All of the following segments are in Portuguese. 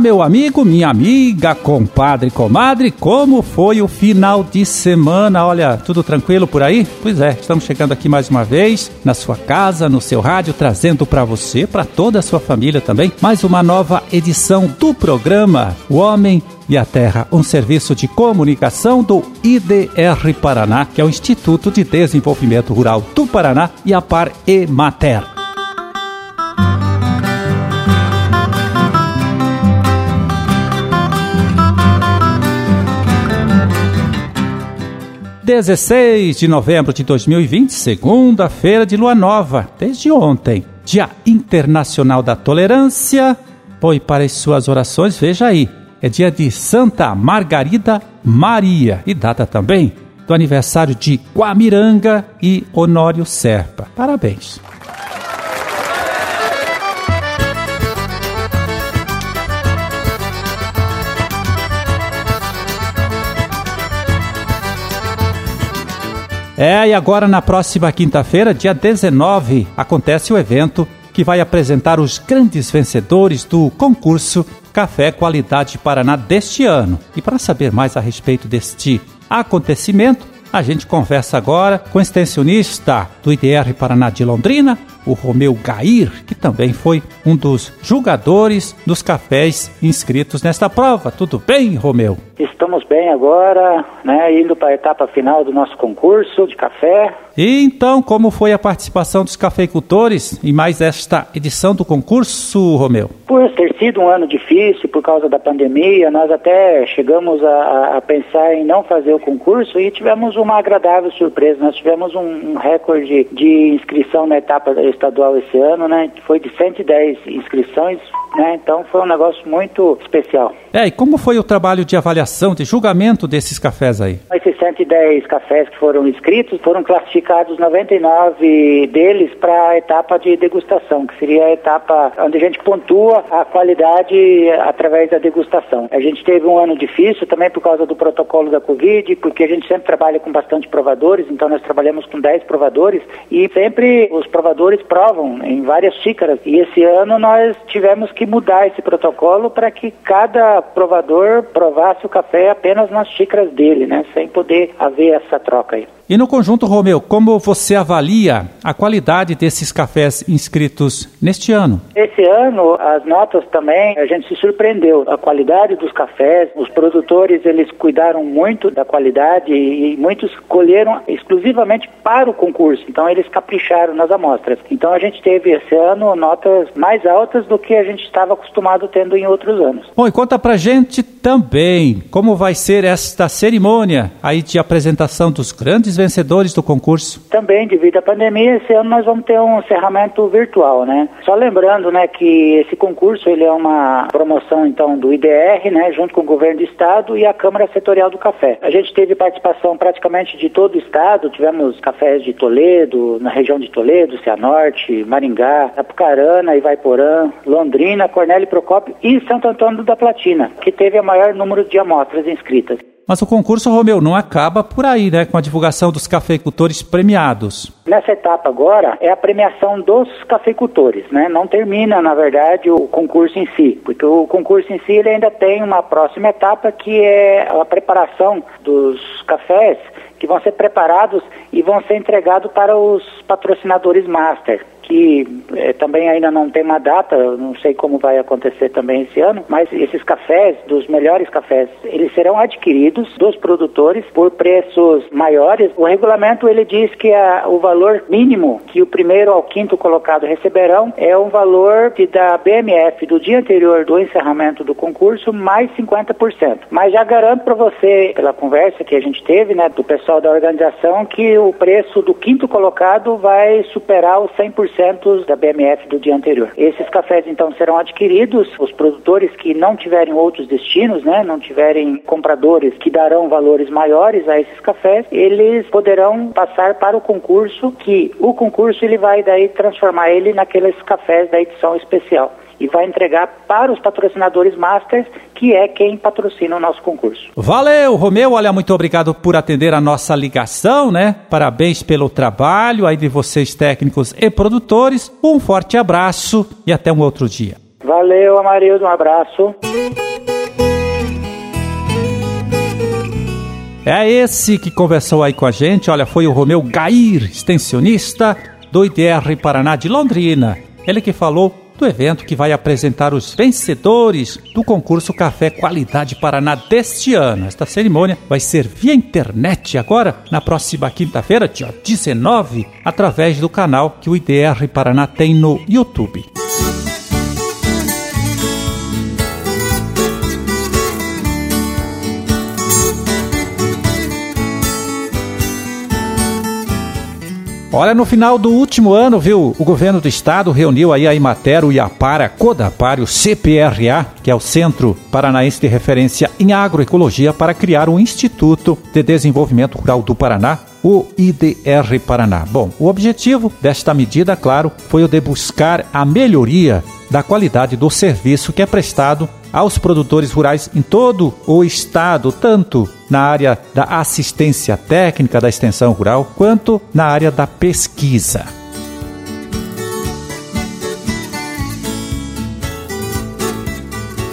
Meu amigo, minha amiga, compadre, comadre, como foi o final de semana? Olha, tudo tranquilo por aí? Pois é, estamos chegando aqui mais uma vez na sua casa, no seu rádio, trazendo para você, para toda a sua família também, mais uma nova edição do programa O Homem e a Terra, um serviço de comunicação do IDR Paraná, que é o Instituto de Desenvolvimento Rural do Paraná e a Par Emater. 16 de novembro de 2020, segunda-feira de lua nova, desde ontem, Dia Internacional da Tolerância. Põe para as suas orações, veja aí, é dia de Santa Margarida Maria e data também do aniversário de Guamiranga e Honório Serpa. Parabéns. É, e agora na próxima quinta-feira, dia 19, acontece o evento que vai apresentar os grandes vencedores do concurso Café Qualidade Paraná deste ano. E para saber mais a respeito deste acontecimento, a gente conversa agora com o extensionista do IDR Paraná de Londrina, o Romeu Gair, que também foi um dos julgadores dos cafés inscritos nesta prova. Tudo bem, Romeu? Estamos bem agora, né, indo para a etapa final do nosso concurso de café. E então, como foi a participação dos cafeicultores em mais esta edição do concurso, Romeu? Por ter sido um ano difícil por causa da pandemia, nós até chegamos a, a pensar em não fazer o concurso e tivemos uma agradável surpresa. Nós tivemos um, um recorde de inscrição na etapa estadual esse ano, né, foi de 110 inscrições, né, então foi um negócio muito especial. É, e como foi o trabalho de avaliação, de julgamento desses cafés aí? Esses 110 cafés que foram inscritos, foram classificados 99 deles para a etapa de degustação, que seria a etapa onde a gente pontua a qualidade através da degustação. A gente teve um ano difícil também por causa do protocolo da Covid, porque a gente sempre trabalha com bastante provadores, então nós trabalhamos com 10 provadores e sempre os provadores provam em várias xícaras. E esse ano nós tivemos que mudar esse protocolo para que cada provador provasse o café apenas nas xícaras dele, né? Sem poder haver essa troca aí. E no conjunto, Romeu, como você avalia a qualidade desses cafés inscritos neste ano? Esse ano, as notas também, a gente se surpreendeu. A qualidade dos cafés, os produtores, eles cuidaram muito da qualidade e muitos colheram exclusivamente para o concurso. Então, eles capricharam nas amostras. Então, a gente teve esse ano notas mais altas do que a gente estava acostumado tendo em outros anos. Bom, e conta pra gente também como vai ser esta cerimônia aí de apresentação dos grandes vencedores do concurso? Também, devido à pandemia, esse ano nós vamos ter um encerramento virtual, né? Só lembrando, né, que esse concurso ele é uma promoção então do IDR, né, junto com o governo do estado e a Câmara Setorial do Café. A gente teve participação praticamente de todo o estado, tivemos cafés de Toledo, na região de Toledo, Cianorte, Maringá, Apucarana, Ivaiporã, Londrina, Cornélio Procópio e Santo Antônio da Platina, que teve o maior número de amostras inscritas. Mas o concurso, Romeu, não acaba por aí, né? Com a divulgação dos cafeicultores premiados. Nessa etapa agora é a premiação dos cafeicultores, né? Não termina, na verdade, o concurso em si, porque o concurso em si ele ainda tem uma próxima etapa que é a preparação dos cafés que vão ser preparados e vão ser entregados para os patrocinadores master que eh, também ainda não tem uma data, não sei como vai acontecer também esse ano, mas esses cafés, dos melhores cafés, eles serão adquiridos dos produtores por preços maiores. O regulamento ele diz que a, o valor mínimo que o primeiro ao quinto colocado receberão é um valor que da BMF do dia anterior do encerramento do concurso mais 50%. Mas já garanto para você, pela conversa que a gente teve, né, do pessoal da organização, que o preço do quinto colocado vai superar os 100% da BMF do dia anterior. Esses cafés então serão adquiridos, os produtores que não tiverem outros destinos, né, não tiverem compradores que darão valores maiores a esses cafés, eles poderão passar para o concurso, que o concurso ele vai daí transformar ele naqueles cafés da edição especial e vai entregar para os patrocinadores masters, que é quem patrocina o nosso concurso. Valeu, Romeu. Olha, muito obrigado por atender a nossa ligação, né? Parabéns pelo trabalho aí de vocês técnicos e produtores. Um forte abraço e até um outro dia. Valeu, Amarildo, um abraço. É esse que conversou aí com a gente, olha, foi o Romeu Gair, extensionista do IDR Paraná de Londrina. Ele que falou do evento que vai apresentar os vencedores do concurso Café Qualidade Paraná deste ano. Esta cerimônia vai ser via internet agora, na próxima quinta-feira, dia 19, através do canal que o IDR Paraná tem no YouTube. Olha, no final do último ano, viu, o governo do estado reuniu aí a Imater, o Iapara, Codapar, o CPRA, que é o Centro Paranaense de Referência em Agroecologia, para criar o Instituto de Desenvolvimento Rural do Paraná, o IDR Paraná. Bom, o objetivo desta medida, claro, foi o de buscar a melhoria da qualidade do serviço que é prestado aos produtores rurais em todo o estado, tanto na área da assistência técnica da extensão rural, quanto na área da pesquisa.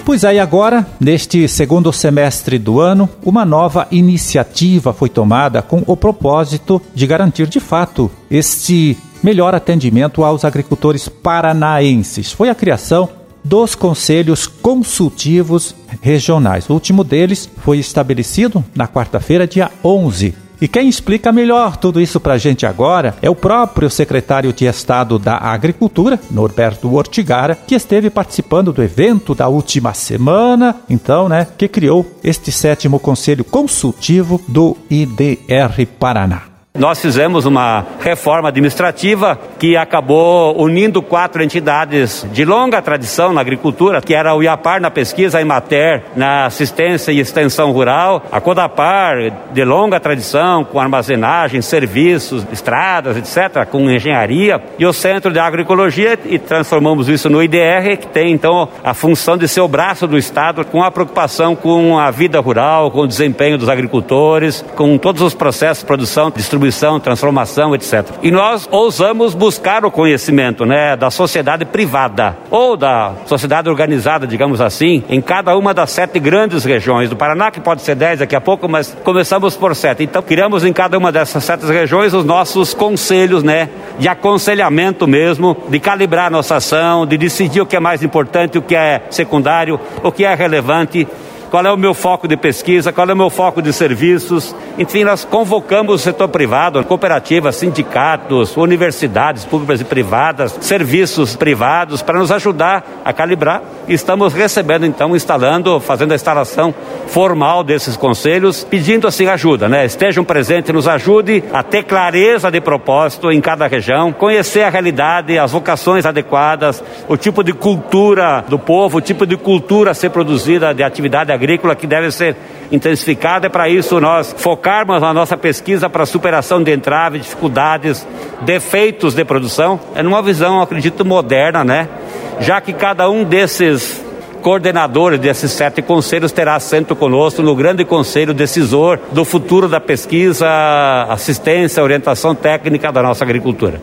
Pois aí agora, neste segundo semestre do ano, uma nova iniciativa foi tomada com o propósito de garantir de fato este melhor atendimento aos agricultores paranaenses. Foi a criação dos conselhos consultivos regionais. O último deles foi estabelecido na quarta-feira, dia 11 e quem explica melhor tudo isso para a gente agora é o próprio secretário de Estado da Agricultura, Norberto Ortigara, que esteve participando do evento da última semana, então, né, que criou este sétimo conselho consultivo do IDR Paraná. Nós fizemos uma reforma administrativa que acabou unindo quatro entidades de longa tradição na agricultura, que era o IAPAR na pesquisa, a Imater na assistência e extensão rural, a Codapar de longa tradição com armazenagem, serviços, estradas, etc., com engenharia, e o Centro de Agroecologia e transformamos isso no IDR, que tem então a função de ser o braço do Estado com a preocupação com a vida rural, com o desempenho dos agricultores, com todos os processos de produção, distribuição transformação, etc. E nós ousamos buscar o conhecimento, né, da sociedade privada ou da sociedade organizada, digamos assim, em cada uma das sete grandes regiões do Paraná, que pode ser dez daqui a pouco, mas começamos por sete. Então, criamos em cada uma dessas sete regiões os nossos conselhos, né, de aconselhamento mesmo, de calibrar nossa ação, de decidir o que é mais importante, o que é secundário, o que é relevante qual é o meu foco de pesquisa, qual é o meu foco de serviços. Enfim, nós convocamos o setor privado, cooperativas, sindicatos, universidades públicas e privadas, serviços privados, para nos ajudar a calibrar. Estamos recebendo, então, instalando, fazendo a instalação formal desses conselhos, pedindo assim ajuda, né? Estejam presentes, nos ajude a ter clareza de propósito em cada região, conhecer a realidade, as vocações adequadas, o tipo de cultura do povo, o tipo de cultura a ser produzida de atividade agrícola agrícola que deve ser intensificada. É para isso nós focarmos na nossa pesquisa para superação de entraves, dificuldades, defeitos de produção. É numa visão, acredito, moderna, né? Já que cada um desses coordenadores desses sete conselhos terá assento conosco no grande conselho decisor do futuro da pesquisa, assistência, orientação técnica da nossa agricultura.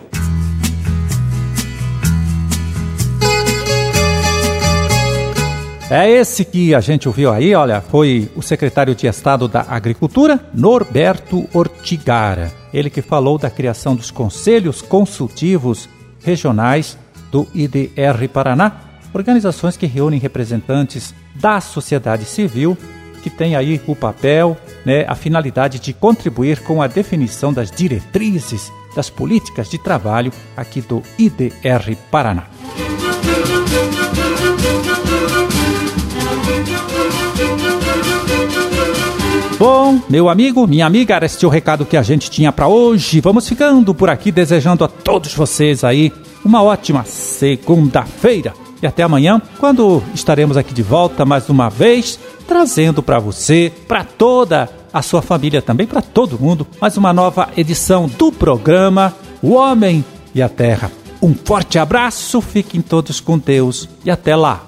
É esse que a gente ouviu aí, olha, foi o secretário de Estado da Agricultura, Norberto Ortigara. Ele que falou da criação dos conselhos consultivos regionais do IDR Paraná, organizações que reúnem representantes da sociedade civil, que tem aí o papel, né, a finalidade de contribuir com a definição das diretrizes das políticas de trabalho aqui do IDR Paraná. Bom, meu amigo, minha amiga, era este o recado que a gente tinha para hoje. Vamos ficando por aqui desejando a todos vocês aí uma ótima segunda-feira. E até amanhã, quando estaremos aqui de volta mais uma vez, trazendo para você, para toda a sua família também, para todo mundo, mais uma nova edição do programa O Homem e a Terra. Um forte abraço, fiquem todos com Deus e até lá.